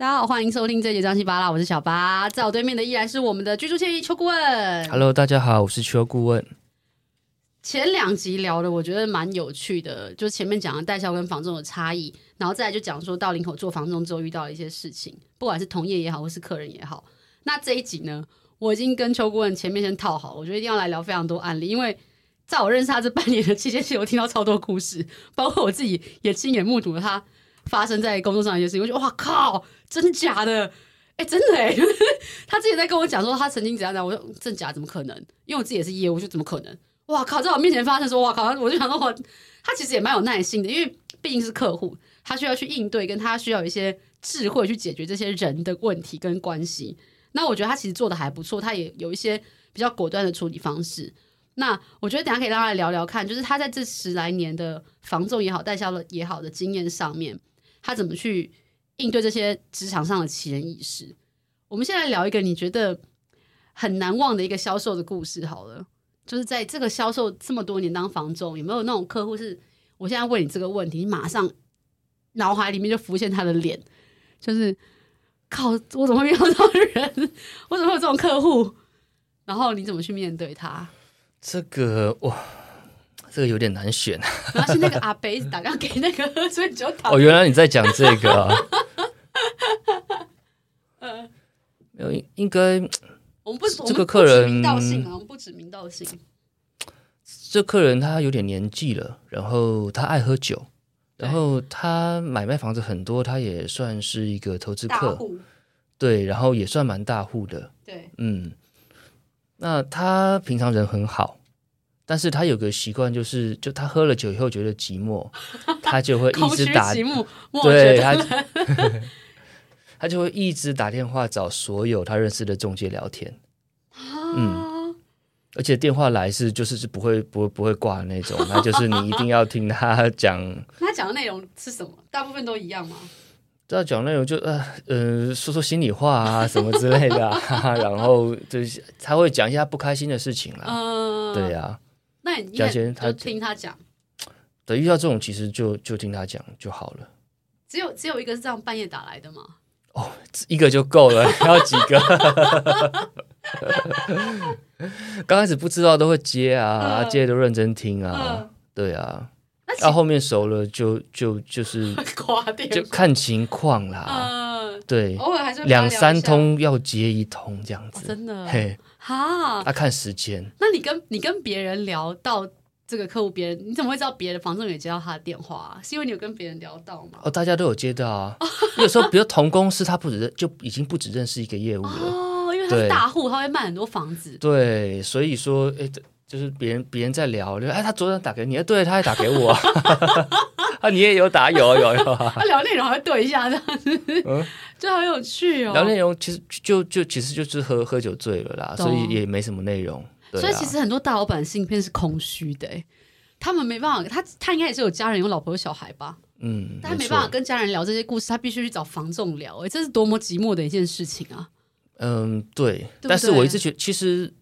大家好，欢迎收听这一节张西八拉，我是小八，在我对面的依然是我们的居住建议邱顾问。Hello，大家好，我是邱顾问。前两集聊的我觉得蛮有趣的，就是前面讲了代销跟房仲的差异，然后再来就讲说到林口做房仲之后遇到了一些事情，不管是同业也好，或是客人也好。那这一集呢，我已经跟邱顾问前面先套好，我觉得一定要来聊非常多案例，因为在我认识他这半年的期间，其实我听到超多故事，包括我自己也亲眼目睹了他。发生在工作上一些事情，我觉得哇靠，真的假的？哎、真的哎！他之前在跟我讲说，他曾经怎样怎样，我说真假怎么可能？因为我自己也是业务，就怎么可能？哇靠，在我面前发生说哇靠，我就想说我，他其实也蛮有耐心的，因为毕竟是客户，他需要去应对，跟他需要有一些智慧去解决这些人的问题跟关系。那我觉得他其实做的还不错，他也有一些比较果断的处理方式。那我觉得等下可以让他来聊聊看，就是他在这十来年的房仲也好、代销的也好的经验上面。他怎么去应对这些职场上的奇人异事？我们现在聊一个你觉得很难忘的一个销售的故事好了，就是在这个销售这么多年当房仲，有没有那种客户是？我现在问你这个问题，你马上脑海里面就浮现他的脸，就是靠，我怎么会遇到这种人？我怎么会有这种客户？然后你怎么去面对他？这个哇。这个有点难选，然后是那个阿伯打电话给那个。哦，原来你在讲这个啊？没有，应该 我们不这个客人，名道姓啊，我们不指名道姓。这客人他有点年纪了，然后他爱喝酒，然后他买卖房子很多，他也算是一个投资客，对，然后也算蛮大户的，对，嗯，那他平常人很好。但是他有个习惯，就是就他喝了酒以后觉得寂寞，他就会一直打，对他，他就会一直打电话找所有他认识的中介聊天，嗯，而且电话来是就是是不会不会不会挂的那种，那就是你一定要听他讲。他讲的内容是什么？大部分都一样吗？他讲内容就呃呃说说心里话啊什么之类的，啊，然后就是他会讲一下不开心的事情啦，嗯、对呀，啊。那你也就听他讲，对，遇到这种其实就就听他讲就好了。只有只有一个是这样半夜打来的吗？哦，一个就够了，要几个？刚开始不知道都会接啊，接都认真听啊，对啊。到后面熟了就就就是 就看情况啦。对，偶尔还是两三通要接一通这样子，真的嘿。哈，他看时间。那你跟你跟别人聊到这个客户，别人你怎么会知道别的房仲也接到他的电话啊？是因为你有跟别人聊到吗？哦，大家都有接到啊。有时候，比如同公司，他不止认，就已经不只认识一个业务了。哦，因为他是大户，他会卖很多房子。对，所以说，哎，就是别人别人在聊，就哎，他昨天打给你，对，他还打给我。啊，你也有打，有有有。他聊内容还会对一下，这样子，嗯，就好有趣哦。聊内容其实就就其实就是喝喝酒醉了啦，所以也没什么内容。所以其实很多大老板信片是空虚的，他们没办法，他他应该也是有家人、有老婆、有小孩吧？嗯，但他没办法跟家人聊这些故事，他必须去找房仲聊，哎，这是多么寂寞的一件事情啊！嗯，对。但是我一直觉得，其实。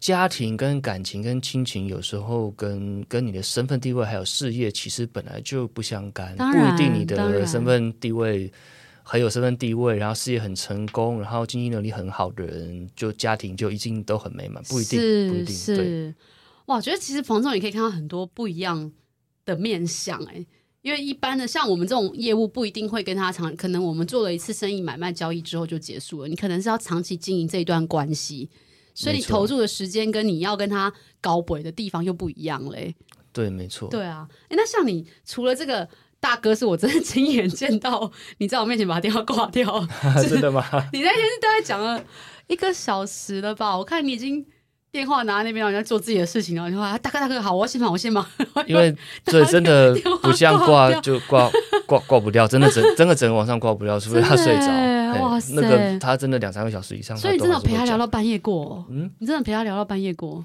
家庭跟感情跟亲情，有时候跟跟你的身份地位还有事业，其实本来就不相干。不一定你的身份地位很有身份地位，然后事业很成功，然后经济能力很好的人，就家庭就一定都很美满，不一定，不一定。是，对。哇，我觉得其实房仲也可以看到很多不一样的面相哎，因为一般的像我们这种业务，不一定会跟他长，可能我们做了一次生意买卖交易之后就结束了，你可能是要长期经营这一段关系。所以你投入的时间跟你要跟他搞鬼的地方又不一样嘞。对，没错。对啊，哎，那像你除了这个大哥，是我真的亲眼见到你在我面前把电话挂掉，真的吗？你那天是大概讲了一个小时了吧？我看你已经电话拿在那边，然后在做自己的事情了。你说大哥大哥好，我先忙，我先忙。因为 对，真的不像挂就挂挂挂不掉，真的整 真的整个晚上挂不掉，除非他睡着。哇塞，那个他真的两三个小时以上，所以你真的陪他聊到半夜过？嗯，你真的陪他聊到半夜过？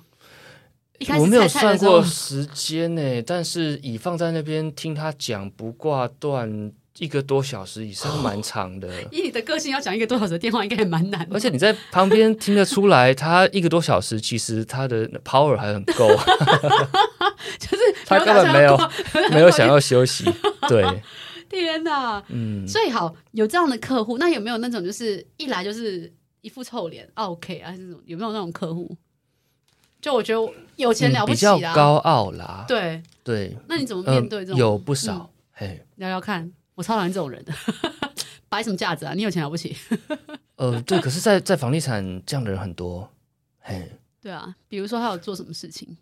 一开始我没有算过时间呢，但是以放在那边听他讲不挂断一个多小时以上，蛮长的。以你的个性，要讲一个多小时的电话应该也蛮难。而且你在旁边听得出来，他一个多小时其实他的 power 还很够 就是他根本没有没有想要休息，对。天哪，嗯，所以好有这样的客户，那有没有那种就是一来就是一副臭脸，OK 啊还是有没有那种客户？就我觉得有钱了不起啦，比较高傲啦，对对。那你怎么面对这种？有不少，嘿，聊聊看，我超讨厌这种人的，摆什么架子啊？你有钱了不起？呃，对，可是在，在在房地产这样的人很多，嘿，对啊，比如说他有做什么事情，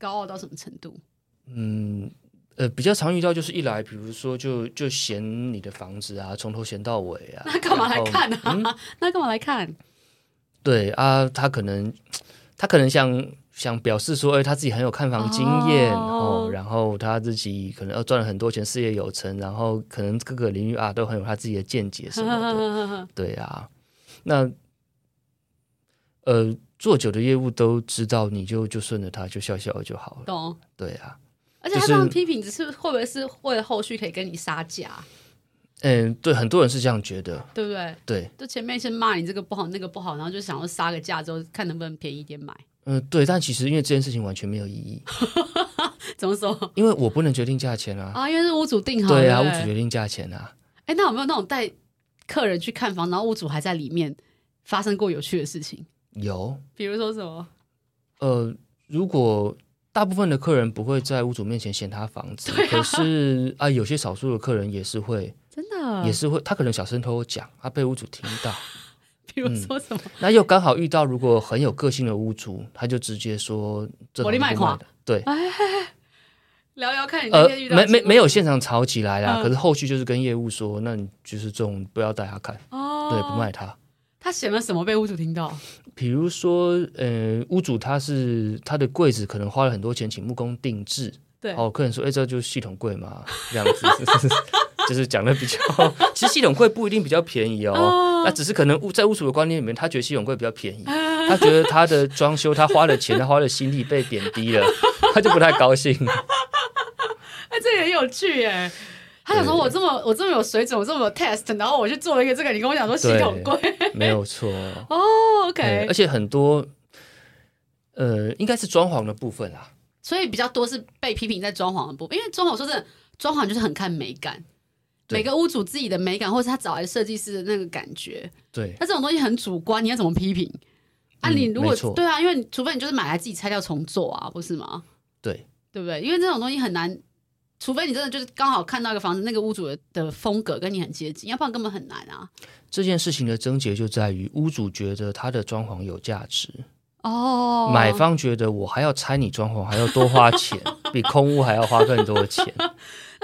高傲到什么程度？嗯，呃，比较常遇到就是一来，比如说就就嫌你的房子啊，从头嫌到尾啊，那干嘛来看呢？啊？嗯、那干嘛来看？对啊，他可能他可能想想表示说，哎，他自己很有看房经验哦，然后他自己可能要赚了很多钱，事业有成，然后可能各个领域啊都很有他自己的见解什么的，对啊。那，呃，做久的业务都知道，你就就顺着他，就笑笑就好了。懂，对啊。而且他这样批评，只是会不会是为了后续可以跟你杀价？嗯，对，很多人是这样觉得，对不对？对，就前面先骂你这个不好，那个不好，然后就想要杀个价，之后看能不能便宜一点买。嗯，对，但其实因为这件事情完全没有意义。怎么说？因为我不能决定价钱啊。啊，因为是屋主定好。对啊，屋主决定价钱啊。哎，那有没有那种带？客人去看房，然后屋主还在里面，发生过有趣的事情？有，比如说什么？呃，如果大部分的客人不会在屋主面前嫌他房子，啊、可是啊，有些少数的客人也是会，真的，也是会，他可能小声偷偷讲，他被屋主听到。比如说什么？嗯、那又刚好遇到，如果很有个性的屋主，他就直接说：“这里卖的。”对。聊聊看你那天遇到、呃、没没没有现场吵起来啦，嗯、可是后续就是跟业务说，那你就是这种不要带他看，哦、对，不卖他。他写了什么被屋主听到？比如说，呃，屋主他是他的柜子可能花了很多钱请木工定制，对，哦，客人说，哎，这就是系统柜嘛，这样子，就是讲的比较，其实系统柜不一定比较便宜哦，哦那只是可能屋在屋主的观念里面，他觉得系统柜比较便宜，他觉得他的装修他花的钱他花的心力被贬低了，他就不太高兴。哎，这也很有趣耶！他想说，我这么我这么有水准，我这么有 test，然后我去做了一个这个，你跟我讲说系统柜，没有错哦。OK，而且很多，呃，应该是装潢的部分啦，所以比较多是被批评在装潢的部分，因为装潢说真的，装潢就是很看美感，每个屋主自己的美感，或是他找来设计师的那个感觉。对，那这种东西很主观，你要怎么批评？啊，你如果对啊，因为除非你就是买来自己拆掉重做啊，不是吗？对，对不对？因为这种东西很难。除非你真的就是刚好看到一个房子，那个屋主的的风格跟你很接近，要不然根本很难啊。这件事情的症结就在于屋主觉得他的装潢有价值哦，买方觉得我还要拆你装潢还要多花钱，比空屋还要花更多的钱。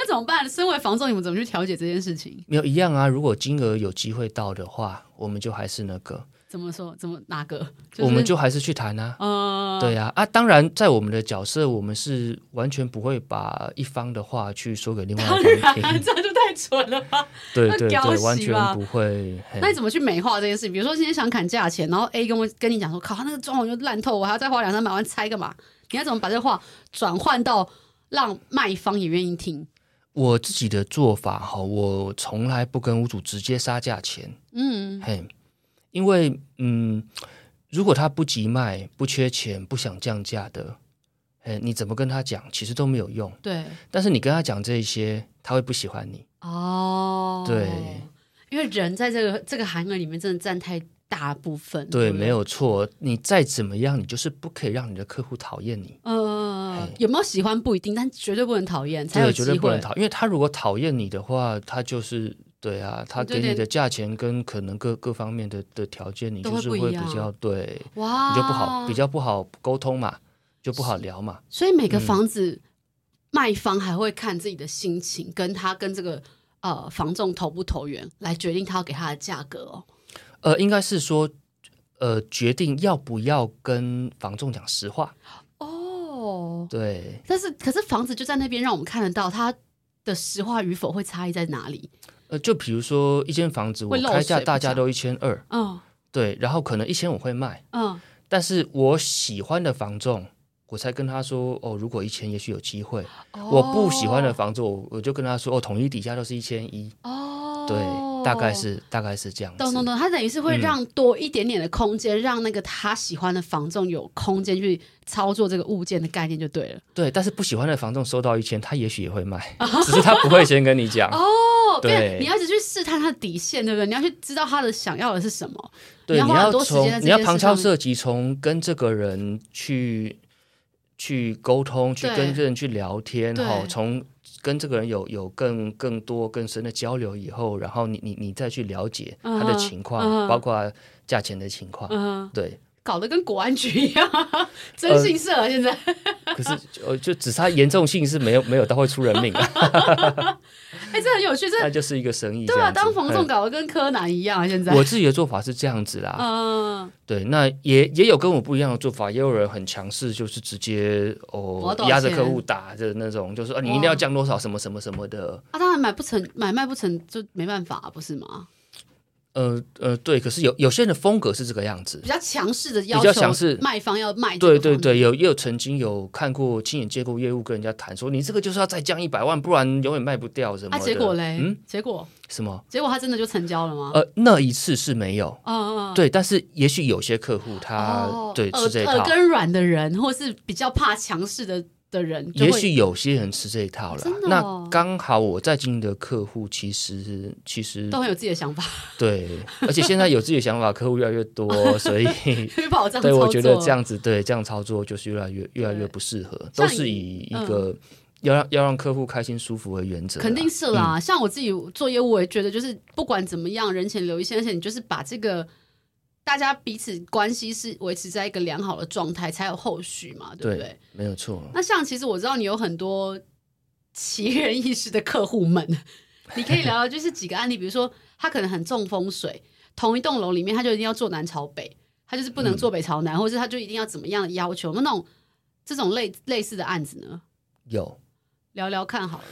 那怎么办？身为房仲，你们怎么去调解这件事情？没有一样啊。如果金额有机会到的话，我们就还是那个。怎么说？怎么哪个？就是、我们就还是去谈啊。嗯，对呀、啊，啊，当然，在我们的角色，我们是完全不会把一方的话去说给另外一方听。这就太蠢了吧？对对对，完全不会。那你怎么去美化这件事情？比如说今天想砍价钱，然后 A 跟我跟你讲说，靠，他那个装潢就烂透，我还要再花两三百万拆干嘛？你要怎么把这个话转换到让卖方也愿意听？我自己的做法哈，我从来不跟屋主直接杀价钱。嗯，嘿。因为，嗯，如果他不急卖、不缺钱、不想降价的，哎，你怎么跟他讲，其实都没有用。对。但是你跟他讲这些，他会不喜欢你。哦。对。因为人在这个这个行业里面真的占太大部分。对，没有错。你再怎么样，你就是不可以让你的客户讨厌你。嗯、呃。有没有喜欢不一定，但绝对不能讨厌，才有。绝对不能讨，因为他如果讨厌你的话，他就是。对啊，他给你的价钱跟可能各各方面的的条件，你就是会比较对，哇，你就不好比较不好沟通嘛，就不好聊嘛。所以每个房子卖方还会看自己的心情，嗯、跟他跟这个呃房仲投不投缘来决定他要给他的价格哦。呃，应该是说呃决定要不要跟房仲讲实话哦。对，但是可是房子就在那边，让我们看得到它的实话与否会差异在哪里。呃，就比如说一间房子，我开价大家都一千二，嗯，对，然后可能一千五会卖，嗯，但是我喜欢的房仲，我才跟他说，哦，如果一千，也许有机会。哦、我不喜欢的房子，我我就跟他说，哦，统一底价都是一千一，哦，对，大概是大概是这样子。懂懂懂，他等于是会让多一点点的空间，嗯、让那个他喜欢的房仲有空间去操作这个物件的概念就对了。对，但是不喜欢的房仲收到一千，他也许也会卖，只是他不会先跟你讲。哦。对，你要一直去试探他的底线，对不对？你要去知道他的想要的是什么。对，你要花很多时间在这件事上。你要旁敲侧击，从跟这个人去去沟通，去跟这个人去聊天，哈，从跟这个人有有更更多更深的交流以后，然后你你你再去了解他的情况，uh -huh, uh -huh. 包括价钱的情况，uh -huh. 对。搞得跟国安局一样，征信社啊！现在、呃、可是呃，就只差严重性是没有没有到会出人命啊！哎、欸，这很有趣，这 那就是一个生意。对啊，当房仲搞得跟柯南一样啊！现在我自己的做法是这样子啦，嗯，对，那也也有跟我不一样的做法，也有人很强势，就是直接哦压着客户打的那种，就是啊，你一定要降多少什么什么什么的啊，当然买不成，买卖不成就没办法，不是吗？呃呃，对，可是有有些人的风格是这个样子，比较强势的要求，比较强势，卖方要卖。对对对，有也有曾经有看过，亲眼见过业务跟人家谈说，你这个就是要再降一百万，不然永远卖不掉什么的。啊，结果嘞？嗯，结果什么？结果他真的就成交了吗？呃，那一次是没有。哦哦。对，但是也许有些客户他、哦、对是这一套耳根软的人，或是比较怕强势的。的人，也许有些人吃这一套了。哦。那刚好我在经营的客户，其实其实都很有自己的想法。对，而且现在有自己的想法，客户越来越多，所以对，我觉得这样子对这样操作就是越来越越来越不适合，都是以一个要让、嗯、要让客户开心舒服为原则。肯定是啦，嗯，像我自己做业务，我也觉得就是不管怎么样，人前留一线，而且你就是把这个。大家彼此关系是维持在一个良好的状态，才有后续嘛，对不对？对，没有错。那像其实我知道你有很多奇人异事的客户们，你可以聊聊，就是几个案例，比如说他可能很重风水，同一栋楼里面他就一定要坐南朝北，他就是不能坐北朝南，嗯、或者是他就一定要怎么样的要求？那种这种类类似的案子呢？有聊聊看好了。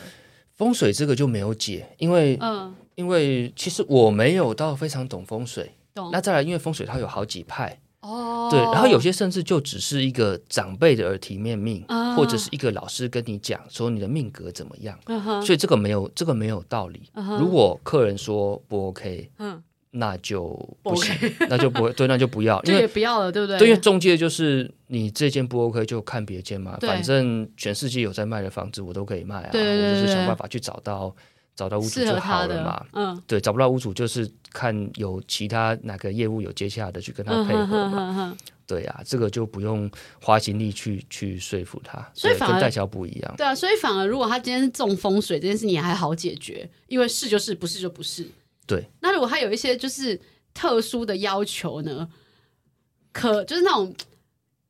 风水这个就没有解，因为嗯，因为其实我没有到非常懂风水。那再来，因为风水它有好几派。哦，对，然后有些甚至就只是一个长辈的耳提面命，啊，或者是一个老师跟你讲说你的命格怎么样，啊，所以这个没有这个没有道理，啊。如果客人说不 OK，嗯，那就不行，不 OK，那就不会 对，那就不要，因为不要了，对不对？对，因为中介就是你这间不 OK 就看别间嘛，反正全世界有在卖的房子我都可以卖啊，对对对对，我就是想办法去找到。找到屋主就好了嘛，嗯，对，找不到屋主就是看有其他哪个业务有接下来的去跟他配合嘛，对呀、啊，这个就不用花心力去去说服他，所以反而跟代销不一样，对啊，所以反而如果他今天是中风水这件事，你还好解决，因为是就是，不是就不是，对。那如果他有一些就是特殊的要求呢？可就是那种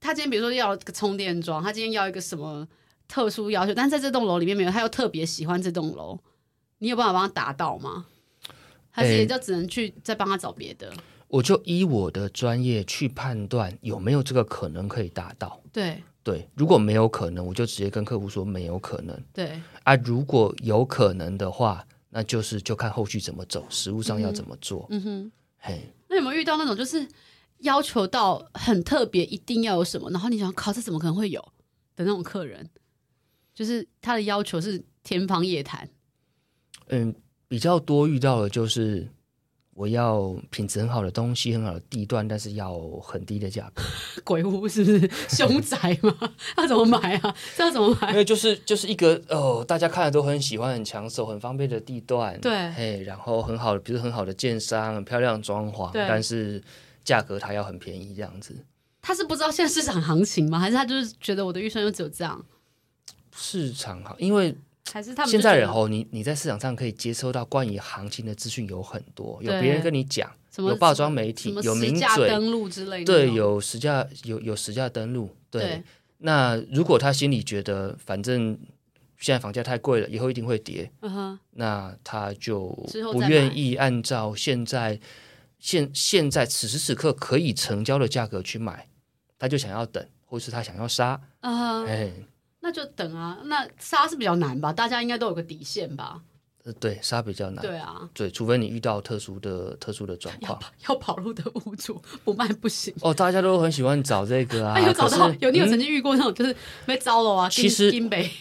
他今天比如说要个充电桩，他今天要一个什么特殊要求，但是在这栋楼里面没有，他又特别喜欢这栋楼。你有办法帮他达到吗？还是也就只能去再帮他找别的？我就依我的专业去判断有没有这个可能可以达到。对对，如果没有可能，我就直接跟客户说没有可能。对啊，如果有可能的话，那就是就看后续怎么走，实物上要怎么做。嗯哼，嘿，那有没有遇到那种就是要求到很特别，一定要有什么，然后你想靠，这怎么可能会有的那种客人？就是他的要求是天方夜谭。嗯，比较多遇到的就是我要品质很好的东西，很好的地段，但是要很低的价格。鬼屋是不是 凶宅吗？要怎么买啊？这要怎么买？因为就是就是一个哦，大家看了都很喜欢、很抢手、很方便的地段，对，嘿，然后很好的，比如很好的建商、很漂亮的装潢，但是价格它要很便宜，这样子。他是不知道现在市场行情吗？还是他就是觉得我的预算就只有这样？市场行，因为。还是他们现在人哦，你你在市场上可以接收到关于行情的资讯有很多，有别人跟你讲，有包装媒体，有名嘴登录之类的，对，有实价有有实价登录，对。那如果他心里觉得反正现在房价太贵了，以后一定会跌，嗯、那他就不愿意按照现在现现在此时此刻可以成交的价格去买，他就想要等，或是他想要杀。那就等啊，那杀是比较难吧？大家应该都有个底线吧？呃，对，杀比较难。对啊，对，除非你遇到特殊的、特殊的状况，要，跑路的屋主不卖不行。哦，大家都很喜欢找这个啊。哎、有找到有，你有曾经遇过那种就是被糟了啊？其实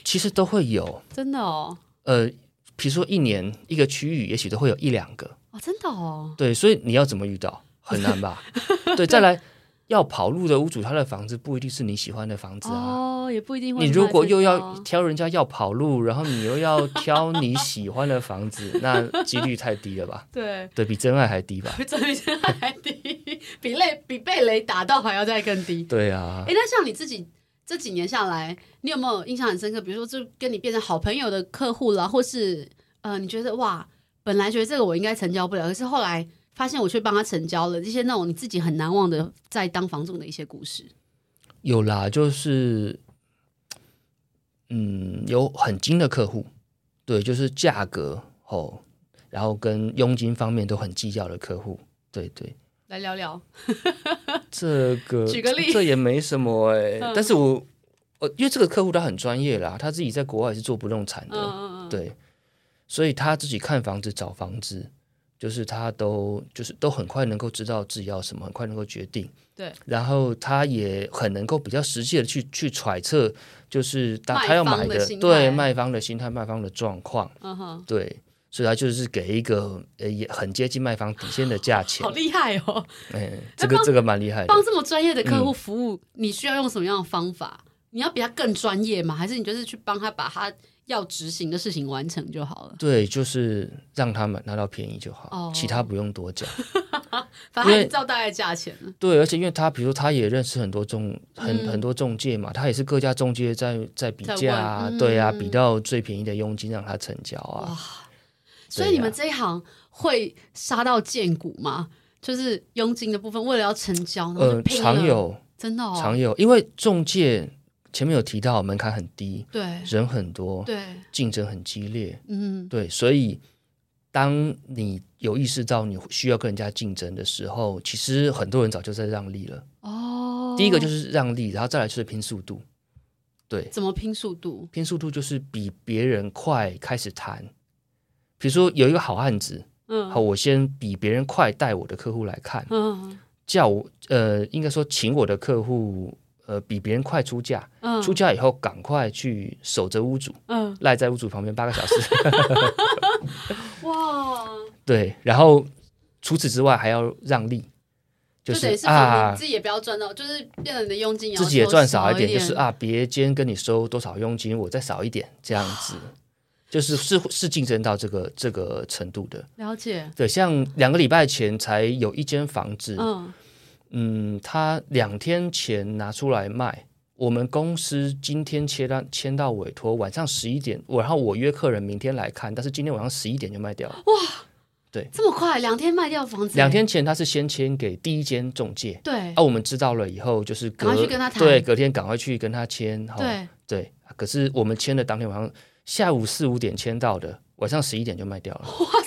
其实都会有，真的哦。呃，比如说一年一个区域，也许都会有一两个。哦，真的哦。对，所以你要怎么遇到很难吧？对，再来。要跑路的屋主，他的房子不一定是你喜欢的房子啊。哦，也不一定会。你如果又要挑人家要跑路，然后你又要挑你喜欢的房子，那几率太低了吧？对，对比真爱还低吧？比真爱还低，比雷比被雷打到还要再更低。对啊。哎，那像你自己这几年下来，你有没有印象很深刻？比如说，就跟你变成好朋友的客户了，或是呃，你觉得哇，本来觉得这个我应该成交不了，可是后来。发现我去帮他成交了，这些那种你自己很难忘的在当房仲的一些故事，有啦，就是，嗯，有很精的客户，对，就是价格哦，然后跟佣金方面都很计较的客户，对对。来聊聊。这个，举个例。子，这也没什么哎、欸，嗯、但是我，我因为这个客户他很专业啦，他自己在国外是做不动产的，嗯嗯。对，所以他自己看房子找房子。就是他都就是都很快能够知道自己要什么，很快能够决定。对，然后他也很能够比较实际的去去揣测，就是当他要买的，对卖方的心态、卖方的状况。嗯哼，对，所以他就是给一个呃也很接近卖方底线的价钱。好厉害哦！哎，这个这个蛮厉害的。帮这么专业的客户服务，嗯、你需要用什么样的方法？你要比他更专业吗？还是你就是去帮他把他？要执行的事情完成就好了。对，就是让他们拿到便宜就好，哦、其他不用多讲。反正照大概价钱。对，而且因为他，比如说他也认识很多中很、嗯、很多中介嘛，他也是各家中介在在比价啊，嗯、对啊，比到最便宜的佣金让他成交啊。哇！所以你们这一行会杀到见骨吗？就是佣金的部分，为了要成交，呃，常有，真的、哦、常有，因为中介。前面有提到门槛很低，对，人很多，对，竞争很激烈，嗯，对，所以当你有意识到你需要跟人家竞争的时候，其实很多人早就在让利了。哦，第一个就是让利，然后再来就是拼速度。对，怎么拼速度？拼速度就是比别人快开始谈。比如说有一个好案子，嗯，好，我先比别人快带我的客户来看，嗯，叫我呃，应该说请我的客户。呃，比别人快出价，嗯、出价以后赶快去守着屋主，嗯、赖在屋主旁边八个小时。哇！对，然后除此之外还要让利，就是，啊，自己也不要赚到，就是变成你的佣金，自己也赚少一点，就是啊，别间跟你收多少佣金，我再少一点，这样子，就是是是竞争到这个这个程度的。了解。对，像两个礼拜前才有一间房子，嗯。嗯，他两天前拿出来卖，我们公司今天签到签到委托，晚上十一点，然后我约客人明天来看，但是今天晚上十一点就卖掉了。哇，对，这么快，两天卖掉房子？两天前他是先签给第一间中介，对，啊，我们知道了以后就是隔，赶快去跟他谈，对，隔天赶快去跟他签，对对，可是我们签的当天晚上下午四五点签到的，晚上十一点就卖掉了。哇塞！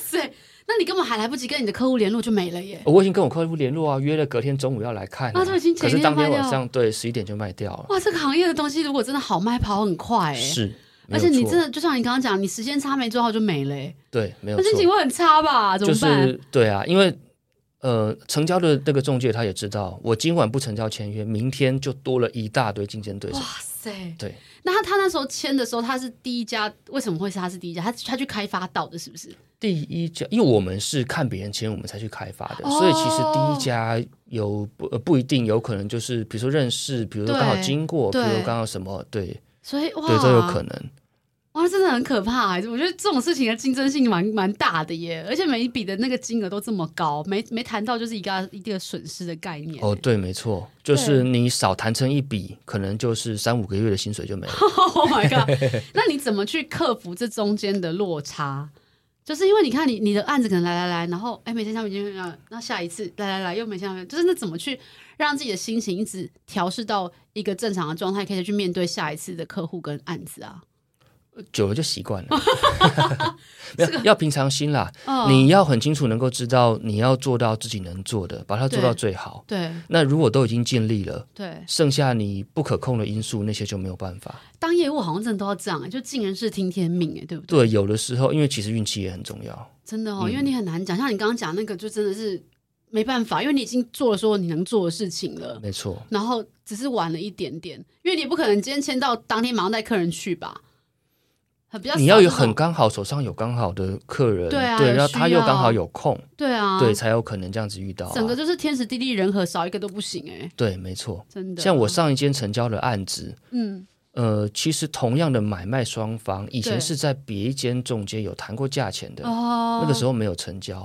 那你根本还来不及跟你的客户联络就没了耶！我已经跟我客户联络啊，约了隔天中午要来看，那就已经可是当天晚上对十一点就卖掉了。哇，这个行业的东西如果真的好卖，跑很快哎。是，而且你真的就像你刚刚讲，你时间差没做好就没了。对，没有错。那心情会很差吧？怎么办？就是对啊，因为呃，成交的那个中介他也知道，我今晚不成交签约，明天就多了一大堆竞争对手。哇塞！对。那他他那时候签的时候，他是第一家，为什么会是他是第一家？他他去开发到的，是不是？第一家，因为我们是看别人签，我们才去开发的，哦、所以其实第一家有不不一定，有可能就是比如说认识，比如说刚好经过，比如说刚好什么，对，所以哇，对都有可能。哇，真的很可怕！我觉得这种事情的竞争性蛮蛮大的耶，而且每一笔的那个金额都这么高，没没谈到就是一个一定的损失的概念。哦，对，没错，就是你少谈成一笔，可能就是三五个月的薪水就没了。Oh my god！那你怎么去克服这中间的落差？就是因为你看你你的案子可能来来来，然后哎每天下面就那那下一次来来来又每天下面，就是那怎么去让自己的心情一直调试到一个正常的状态，可以去面对下一次的客户跟案子啊？久了就习惯了，没有要平常心啦。你要很清楚能够知道你要做到自己能做的，把它做到最好。对，那如果都已经尽力了，对，剩下你不可控的因素那些就没有办法。当业务好像真的都要这样，就尽人事听天命，哎，对不对？对，有的时候因为其实运气也很重要，真的哦，因为你很难讲，像你刚刚讲那个，就真的是没办法，因为你已经做了说你能做的事情了，没错。然后只是晚了一点点，因为你不可能今天签到当天马上带客人去吧。比较你要有很刚好手上有刚好的客人，对啊，对，然后他又刚好有空，对啊，对，才有可能这样子遇到、啊。整个就是天时地利人和，少一个都不行哎、欸。对，没错，真的。像我上一间成交的案子，嗯，呃，其实同样的买卖双方，以前是在别一间中介有谈过价钱的，哦，那个时候没有成交，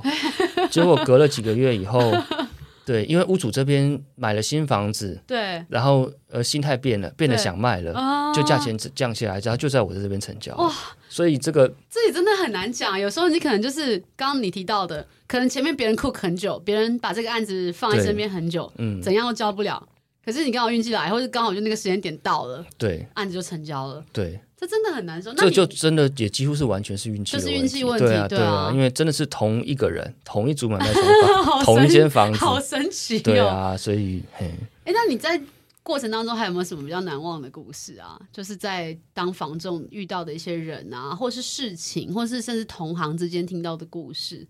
结果隔了几个月以后。对，因为屋主这边买了新房子，对，然后呃心态变了，变得想卖了，哦、就价钱降下来，然后就在我这边成交。哇，所以这个这里真的很难讲，有时候你可能就是刚刚你提到的，可能前面别人 cook 很久，别人把这个案子放在身边很久，嗯，怎样都交不了，可是你刚好运气来，或者刚好就那个时间点到了，对，案子就成交了，对。这真的很难说，这就真的也几乎是完全是运气，就是运气问题，对啊，对啊，因为真的是同一个人，同一组买卖双方，同一间房子，好神奇，对啊，所以，嘿，哎，那你在过程当中还有没有什么比较难忘的故事啊？就是在当房仲遇到的一些人啊，或是事情，或是甚至同行之间听到的故事，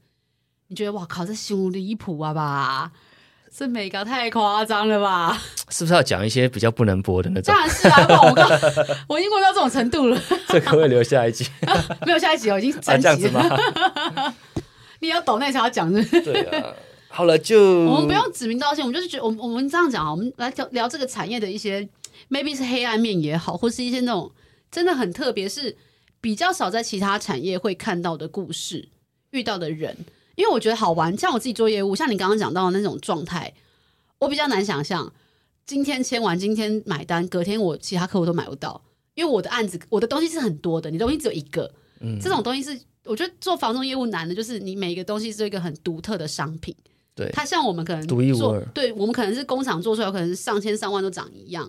你觉得哇靠，这太离谱啊吧？这美高太夸张了吧？是不是要讲一些比较不能播的那种？当然是啊，我刚 我已经过到这种程度了。这可不可以留下一集？没有下一集哦，已经三集了。你要懂那才要讲的，对啊。好了，就我们不用指名道姓，我们就是觉得，我们我们这样讲啊，我们来聊聊这个产业的一些，maybe 是黑暗面也好，或是一些那种真的很特别，是比较少在其他产业会看到的故事，遇到的人。因为我觉得好玩，像我自己做业务，像你刚刚讲到的那种状态，我比较难想象。今天签完，今天买单，隔天我其他客户都买不到，因为我的案子，我的东西是很多的，你东西只有一个。嗯，这种东西是我觉得做房仲业务难的，就是你每一个东西是一个很独特的商品。对，它像我们可能独一无二，对我们可能是工厂做出来，可能是上千上万都长一样，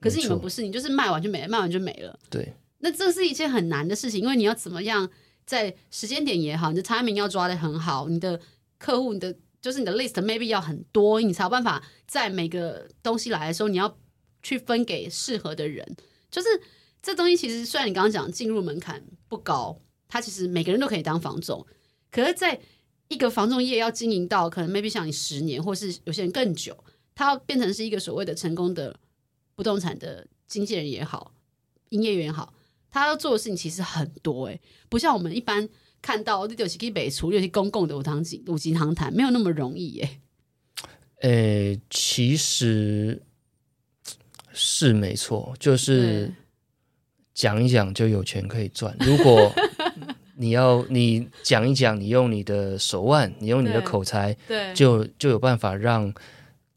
可是你们不是，你就是卖完就没了，卖完就没了。对，那这是一件很难的事情，因为你要怎么样？在时间点也好，你的 timing 要抓的很好，你的客户，你的就是你的 list maybe 要很多，你才有办法在每个东西来的时候，你要去分给适合的人。就是这东西其实虽然你刚刚讲进入门槛不高，它其实每个人都可以当房总，可是在一个房仲业要经营到可能 maybe 像你十年，或是有些人更久，它要变成是一个所谓的成功的不动产的经纪人也好，营业员也好。他要做的事情其实很多哎、欸，不像我们一般看到那就是去北厨，尤其公共的五堂级五级堂谈，没有那么容易哎、欸。诶、欸，其实是没错，就是讲一讲就有钱可以赚。如果 你要你讲一讲，你用你的手腕，你用你的口才，对，就就有办法让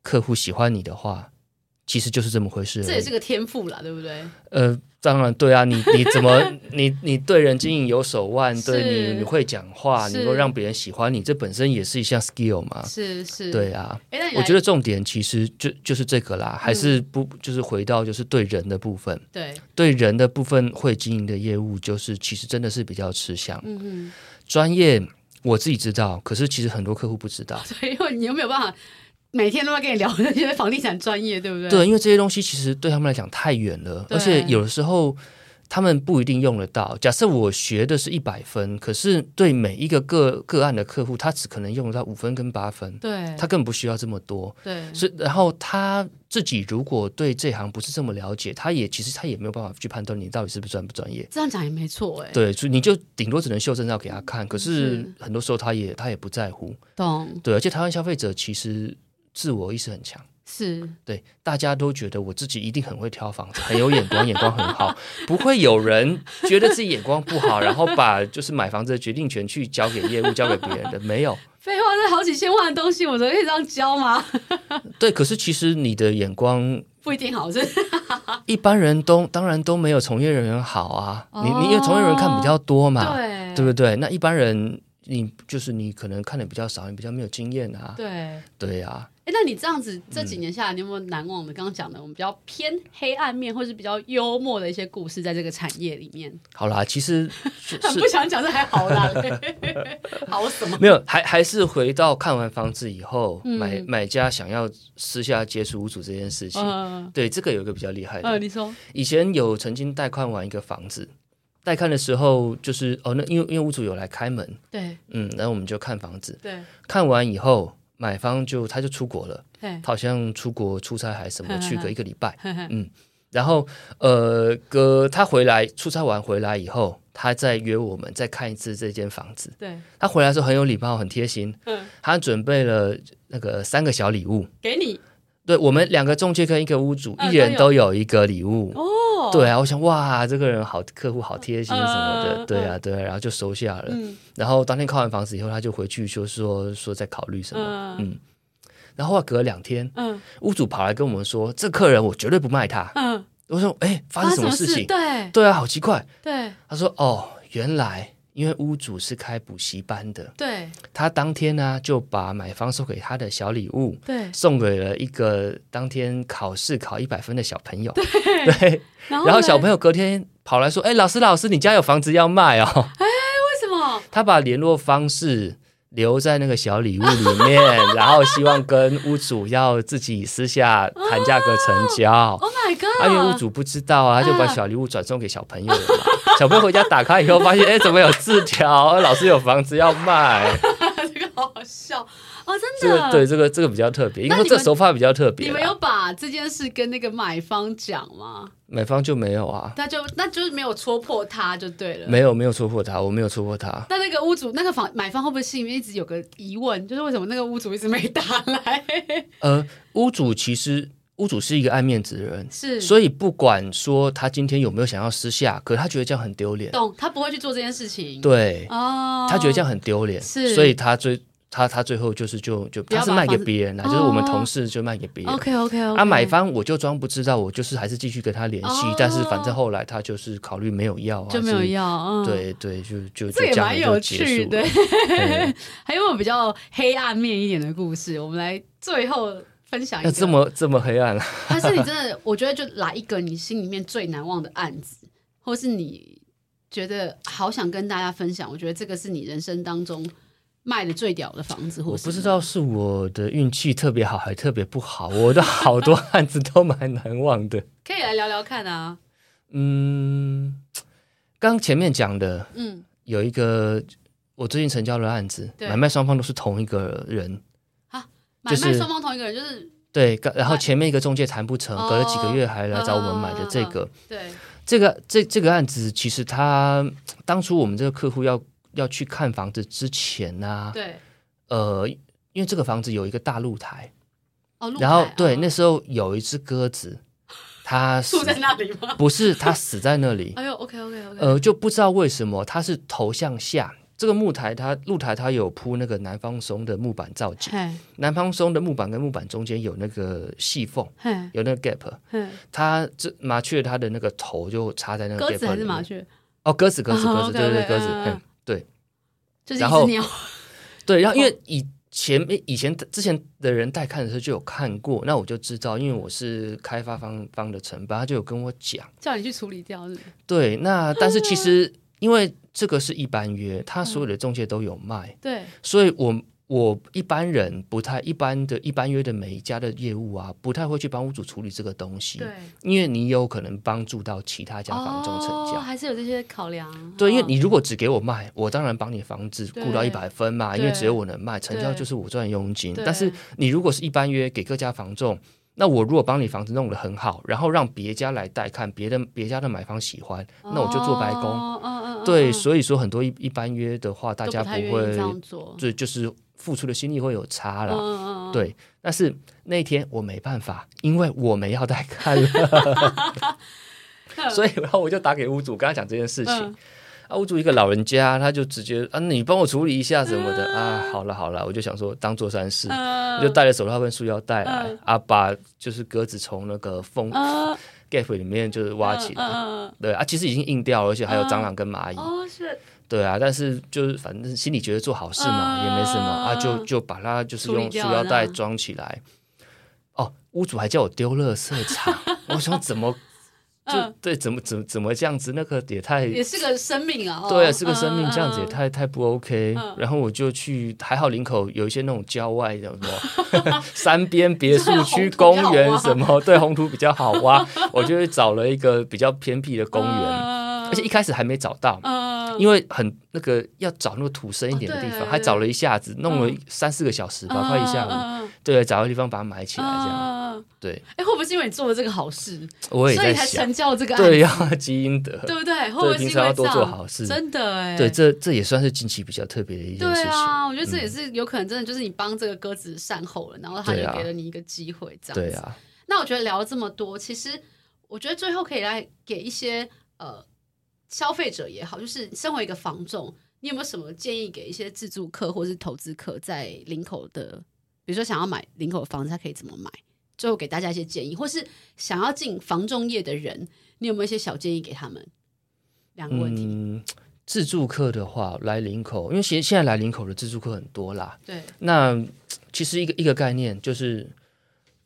客户喜欢你的话，其实就是这么回事。这也是个天赋啦，对不对？呃。当然对啊，你 你怎么你你对人经营有手腕，对你你会讲话，你能够让别人喜欢你，这本身也是一项 skill 嘛。是是，对啊。我觉得重点其实就就是这个啦，还是不就是回到就是对人的部分。对对人的部分会经营的业务，就是其实真的是比较吃香。嗯嗯，专业我自己知道，可是其实很多客户不知道。所以你有没有办法？每天都在跟你聊那些房地产专业，对不对？对，因为这些东西其实对他们来讲太远了，而且有的时候他们不一定用得到。假设我学的是一百分，可是对每一个个个案的客户，他只可能用得到五分跟八分，对，他根本不需要这么多。对，所以然后他自己如果对这行不是这么了解，他也其实他也没有办法去判断你到底是不是专不专业。这样讲也没错，哎，对，所以你就顶多只能秀证照给他看，可是很多时候他也他也不在乎。懂，对，而且台湾消费者其实。自我意识很强，是对，大家都觉得我自己一定很会挑房子，很有眼光，眼光很好，不会有人觉得自己眼光不好，然后把就是买房子的决定权去交给业务，交给别人的，没有。废话，这好几千万的东西，我怎么可以这样交吗？对，可是其实你的眼光不一定好，是 一般人都当然都没有从业人员好啊。哦、你你因为从业人员看比较多嘛，对对不对？那一般人你就是你可能看的比较少，你比较没有经验啊。对对呀、啊。哎，那你这样子这几年下来，你有没有难忘的？刚刚讲的我们比较偏黑暗面，或是比较幽默的一些故事，在这个产业里面？好啦，其实很不想讲，这还好啦，好什么？没有，还还是回到看完房子以后，嗯、买买家想要私下接触屋主这件事情。嗯、对，这个有一个比较厉害的。嗯，你说，以前有曾经带看完一个房子，带看的时候就是哦，那因为因为屋主有来开门，对，嗯，然后我们就看房子，对，看完以后。买方就他就出国了，他好像出国出差还是什么，去个一个礼拜，嗯，然后呃，哥他回来出差完回来以后，他再约我们再看一次这间房子。对，他回来的时候很有礼貌，很贴心。嗯，他准备了那个三个小礼物。给你。对，我们两个中介跟一个屋主，嗯、一人都有一个礼物。哦，对啊，我想哇，这个人好，客户好贴心什么的。嗯、对啊，对啊，然后就收下了。嗯，然后当天看完房子以后，他就回去就说说在考虑什么。嗯。嗯然后隔了两天，嗯，屋主跑来跟我们说，这客人我绝对不卖他。嗯，我说，哎，发生什么事情？对，对啊，好奇怪。对，他说，哦，原来因为屋主是开补习班的，对，他当天呢就把买方送给他的小礼物，对，送给了一个当天考试考一百分的小朋友，对，然后小朋友隔天跑来说，哎，老师老师，你家有房子要卖哦？哎，为什么？他把联络方式。留在那个小礼物里面，然后希望跟屋主要自己私下谈价格成交。Oh my god！啊，因为屋主不知道啊，他就把小礼物转送给小朋友了嘛。小朋友回家打开以后，发现哎，怎么有字条？老师有房子要卖。这个好好笑。哦，真的，这个对这个这个比较特别，因为这手法比较特别。你们有把这件事跟那个买方讲吗？买方就没有啊，那就那就是没有戳破他就对了。没有没有戳破他，我没有戳破他。那那个屋主那个房买方会不会心里面一直有个疑问，就是为什么那个屋主一直没打来？呃，屋主其实屋主是一个爱面子的人，是，所以不管说他今天有没有想要私下，可是他觉得这样很丢脸，懂？他不会去做这件事情，对，哦，他觉得这样很丢脸，是，所以他最。他他最后就是就就他是卖给别人了，就是我们同事就卖给别人。OK OK OK。啊，买方我就装不知道，我就是还是继续跟他联系，但是反正后来他就是考虑没有要，就没有要。对对，就就这也蛮有趣的。还有没有比较黑暗面一点的故事？我们来最后分享一个。这么这么黑暗？还是你真的？我觉得就来一个你心里面最难忘的案子，或是你觉得好想跟大家分享？我觉得这个是你人生当中。卖的最屌的房子，我不知道是我的运气特别好还是特别不好，我的好多案子都蛮难忘的。可以来聊聊看啊。嗯，刚前面讲的，嗯，有一个我最近成交的案子，买卖双方都是同一个人。啊，买卖双方同一个人就是对，然后前面一个中介谈不成，隔了几个月还来找我们买的这个，对，这个这这个案子其实他当初我们这个客户要。要去看房子之前呢、啊，对，呃，因为这个房子有一个大露台，哦，然后对，那时候有一只鸽子，它死在那里吗？不是，它死在那里。哎呦，OK OK OK，呃，就不知道为什么它是头向下，这个木台它露台它有铺那个南方松的木板造景，南方松的木板跟木板中间有那个细缝，有那个 gap，它这麻雀它的那个头就插在那个 gap 里面。鸽子还是麻雀？哦，鸽子，鸽子，鸽子，对对，鸽子。对，然后 对，然后因为以前以前之前的人带看的时候就有看过，那我就知道，因为我是开发方方的承办，他就有跟我讲，叫你去处理掉是？对，那但是其实因为这个是一般约，他所有的中介都有卖，对，所以我。我一般人不太一般的一般约的每一家的业务啊，不太会去帮屋主处理这个东西。对，因为你有可能帮助到其他家房中成交，哦，还是有这些考量。对，因为你如果只给我卖，我当然帮你房子顾到一百分嘛，因为只有我能卖，成交就是我赚佣金。但是你如果是一般约给各家房仲，那我如果帮你房子弄得很好，然后让别家来带看，别的别家的买方喜欢，那我就做白工。哦、对，所以说很多一一般约的话，大家不会这样做，就就是。付出的心力会有差了，嗯、对。但是那天我没办法，因为我没要带看了，所以然后我就打给屋主，跟他讲这件事情。嗯、啊，屋主一个老人家，他就直接啊，你帮我处理一下什么的、嗯、啊。好了好了，我就想说当做善事，嗯、我就带了手套跟束腰带来、嗯、啊，把就是鸽子从那个缝 gap 里面就是挖起来，嗯、对啊，其实已经硬掉了，而且还有蟑螂跟蚂蚁。嗯、哦，是。对啊，但是就是反正心里觉得做好事嘛，也没什么啊，就就把它就是用塑料袋装起来。哦，屋主还叫我丢垃圾场，我想怎么就对，怎么怎么怎么这样子？那个也太也是个生命啊，对啊，是个生命，这样子也太太不 OK。然后我就去，还好林口有一些那种郊外的什么 山边别墅 区、公园什么，对，红土比较好挖，我就找了一个比较偏僻的公园。而且一开始还没找到，嗯、因为很那个要找那个土深一点的地方，哦、还找了一下子，弄了三四个小时吧，快、嗯、一下午，嗯、对，找个地方把它埋起来，这样，嗯，对。哎，会不会是因为你做了这个好事，我也所以才成就这个？对呀，积阴德，对不对？会不会平常要多做好事？真的哎，对，这这也算是近期比较特别的一件事情。对啊，我觉得这也是有可能，真的就是你帮这个鸽子善后了，然后他就给了你一个机会，这样子。对啊。那我觉得聊了这么多，其实我觉得最后可以来给一些呃消费者也好，就是身为一个房仲。你有没有什么建议给一些自住客或是投资客在林口的，比如说想要买林口的房子，他可以怎么买？最后给大家一些建议，或是想要进房仲业的人，你有没有一些小建议给他们？两个问题。嗯，自助客的话来林口，因为现现在来林口的自助客很多啦。对。那其实一个一个概念，就是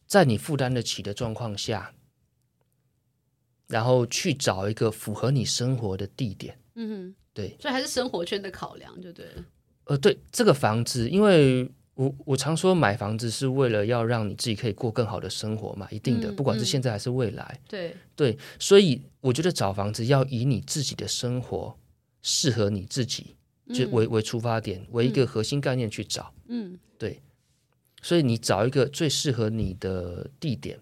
在你负担得起的状况下，然后去找一个符合你生活的地点。嗯哼。对，所以还是生活圈的考量，就对了。呃，对，这个房子，因为我我常说买房子是为了要让你自己可以过更好的生活嘛，一定的，嗯、不管是现在还是未来。对对，所以我觉得找房子要以你自己的生活适合你自己，就为、嗯、为出发点，为一个核心概念去找。嗯，对，所以你找一个最适合你的地点。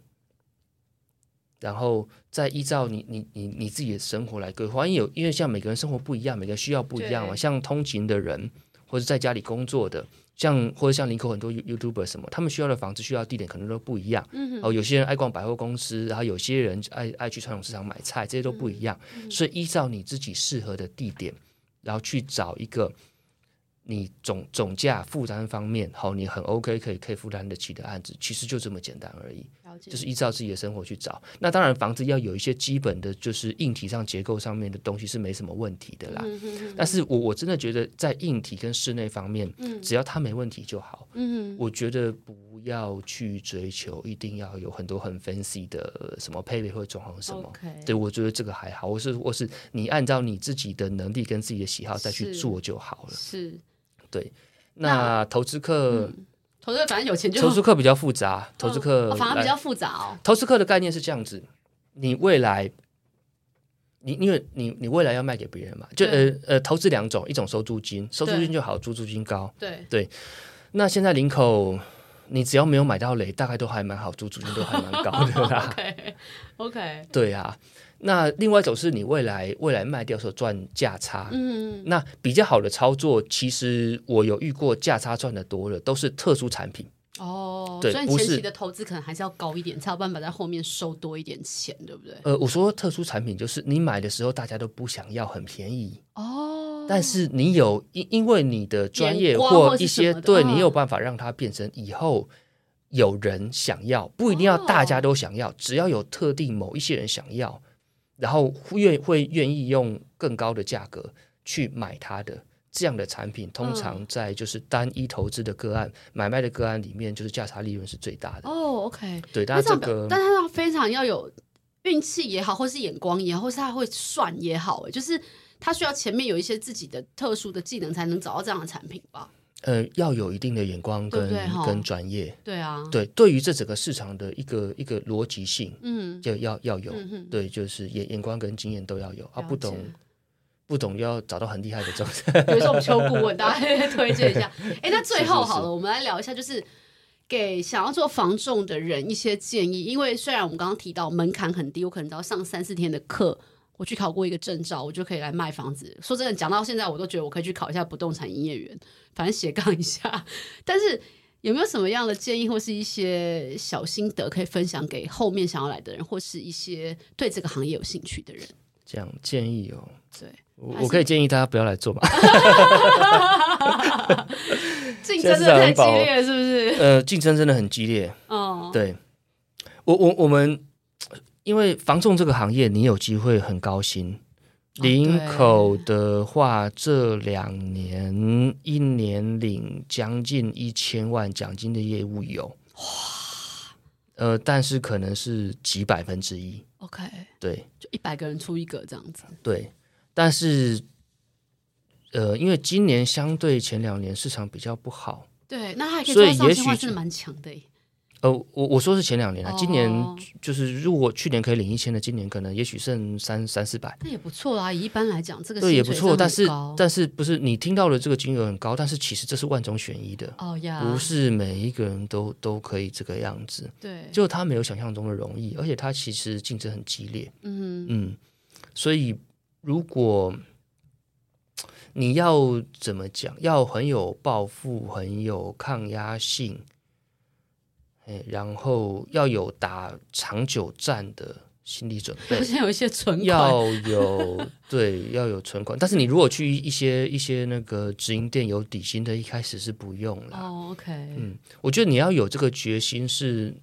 然后再依照你你你你自己的生活来规划，因为有因为像每个人生活不一样，每个人需要不一样嘛。像通勤的人，或者在家里工作的，像或者像林口很多 YouTuber 什么，他们需要的房子需要地点可能都不一样。嗯哦，有些人爱逛百货公司，然后有些人爱爱去传统市场买菜，这些都不一样。嗯、所以依照你自己适合的地点，然后去找一个你总总价负担方面好，你很 OK 可以可以负担得起的案子，其实就这么简单而已。就是依照自己的生活去找，那当然房子要有一些基本的，就是硬体上结构上面的东西是没什么问题的啦。嗯、哼哼，但是我我真的觉得在硬体跟室内方面，嗯、只要它没问题就好。嗯、哼我觉得不要去追求一定要有很多很 fancy 的什么配备或装潢什么。对，我觉得这个还好。我是我是你按照你自己的能力跟自己的喜好再去做就好了。是，对。那，那投资客。嗯投资客反正有钱就投资客比较复杂，投资客、哦、反而比较复杂哦。投资客的概念是这样子：你未来，你因为你你未来要卖给别人嘛，就呃呃，投资两种，一种收租金，收租金就好，租租金高。对对。那现在林口，你只要没有买到雷，大概都还蛮好，租租金都还蛮高的啦。OK OK。对啊。那另外一种是你未来未来卖掉时候赚价差，嗯，那比较好的操作，其实我有遇过价差赚的多了，都是特殊产品。哦，对，所以前期的投资可能还是要高一点，才有办法在后面收多一点钱，对不对？呃，我说特殊产品就是你买的时候大家都不想要，很便宜。哦，但是你有因因为你的专业或一些对你有办法让它变成以后有人想要，不一定要大家都想要，哦、只要有特定某一些人想要。然后愿会愿意用更高的价格去买它的这样的产品，通常在就是单一投资的个案、嗯、买卖的个案里面，就是价差利润是最大的。哦，OK，对，但这个，但他要非常要有运气也好，或是眼光也好，或是他会算也好，就是他需要前面有一些自己的特殊的技能，才能找到这样的产品吧。呃，要有一定的眼光跟跟专业，对啊，对，对于这整个市场的一个一个逻辑性，嗯，就要要有，嗯、对，就是眼眼光跟经验都要有啊，不懂不懂要找到很厉害的 比如说我们求顾问，大家推荐一下。哎，那最后好了，我们来聊一下，就是给想要做房仲的人一些建议，因为虽然我们刚刚提到门槛很低，我可能只要上三四天的课。我去考过一个证照，我就可以来卖房子。说真的，讲到现在，我都觉得我可以去考一下不动产营业员，反正斜杠一下。但是有没有什么样的建议，或是一些小心得可以分享给后面想要来的人，或是一些对这个行业有兴趣的人？这样建议哦，对，我我可以建议大家不要来做嘛。竞争真的太激烈，是不是？呃，竞争真的很激烈。哦，对，我我我们。因为房仲这个行业，你有机会很高薪。林口的话，这两年一年领将近一千万奖金的业务有，哇，呃，但是可能是几百分之一。OK，对，就一百个人出一个这样子。对，但是，呃，因为今年相对前两年市场比较不好，对，那还可以做到上千万，是蛮强的。呃，我我说是前两年了，今年就是如果去年可以领一千的，今年可能也许剩三三四百，那也不错啦。以一般来讲，这个对也不错，但是但是不是你听到的这个金额很高，但是其实这是万中选一的哦呀，不是每一个人都都可以这个样子。对，就他没有想象中的容易，而且他其实竞争很激烈。嗯嗯，所以如果你要怎么讲，要很有抱负，很有抗压性。然后要有打长久战的心理准备，先有一些存款，要有 对，要有存款。但是你如果去一些一些那个直营店有底薪的，一开始是不用了。哦，OK，嗯，我觉得你要有这个决心是，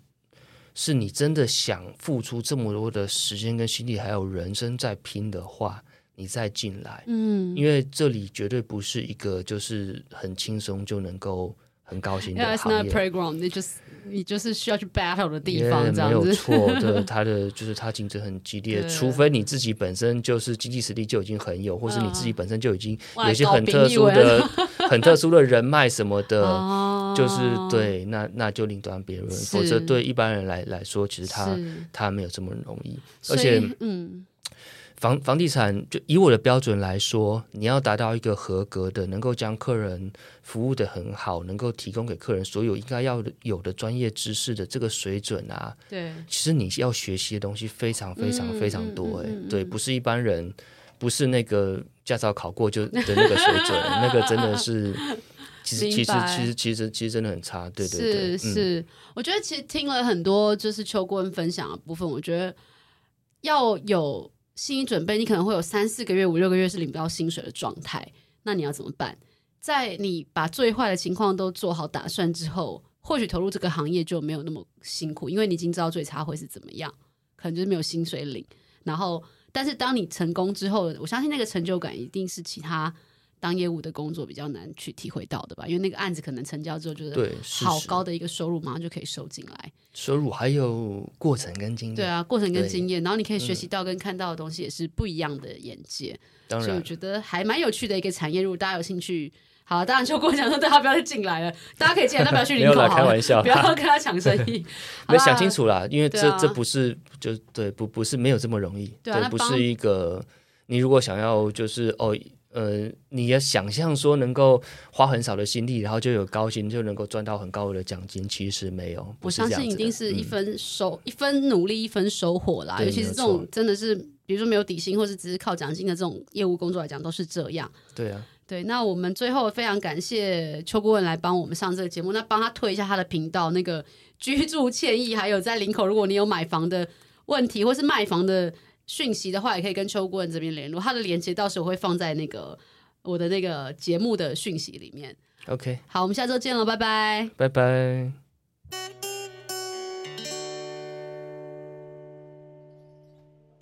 是是你真的想付出这么多的时间跟心力，还有人生在拼的话，你再进来。嗯，因为这里绝对不是一个就是很轻松就能够。很高兴的行业。Yeah, it's not playground. 你就是你就是需要去 battle 的地方，这样子。没有错的，他的就是他竞争很激烈，除非你自己本身就是经济实力就已经很有，或是你自己本身就已经有一些很特殊的、很特殊的人脉什么的，就是对，那那就另当别论。否则对一般人来来说，其实他他没有这么容易，而且嗯。房房地产就以我的标准来说，你要达到一个合格的，能够将客人服务的很好，能够提供给客人所有应该要有的专业知识的这个水准啊，对，其实你要学习的东西非常非常非常多，哎，对，不是一般人，不是那个驾照考过就的那个水准，那个真的是，其实其实其实其实其实真的很差，对对对，是是，我觉得其实听了很多就是邱顾问分享的部分，我觉得要有。心理准备，你可能会有三四个月、五六个月是领不到薪水的状态，那你要怎么办？在你把最坏的情况都做好打算之后，或许投入这个行业就没有那么辛苦，因为你已经知道最差会是怎么样，可能就是没有薪水领。然后，但是当你成功之后，我相信那个成就感一定是其他。当业务的工作比较难去体会到的吧，因为那个案子可能成交之后，就是好高的一个收入，马上就可以收进来。收入还有过程跟经验，对啊，过程跟经验，然后你可以学习到跟看到的东西也是不一样的眼界。当然，所以我觉得还蛮有趣的一个产业。如果大家有兴趣，好，当然就跟我讲说，大家不要再进来了，大家可以进来，但不要去领口。开玩笑，不要跟他抢生意。没想清楚啦，因为这这不是就对不不是没有这么容易，对，不是一个你如果想要就是哦。呃，你要想象说能够花很少的心力，然后就有高薪，就能够赚到很高额的奖金，其实没有。我相信一定是一分收、嗯、一分努力一分收获啦。尤其是这种真的是，比如说没有底薪或是只是靠奖金的这种业务工作来讲，都是这样。对啊，对。那我们最后非常感谢邱顾问来帮我们上这个节目，那帮他推一下他的频道，那个居住惬意，还有在林口，如果你有买房的问题或是卖房的。讯息的话，也可以跟邱顾问这边联络，他的连接到时候我会放在那个我的那个节目的讯息里面。OK，好，我们下周见了，拜拜，拜拜。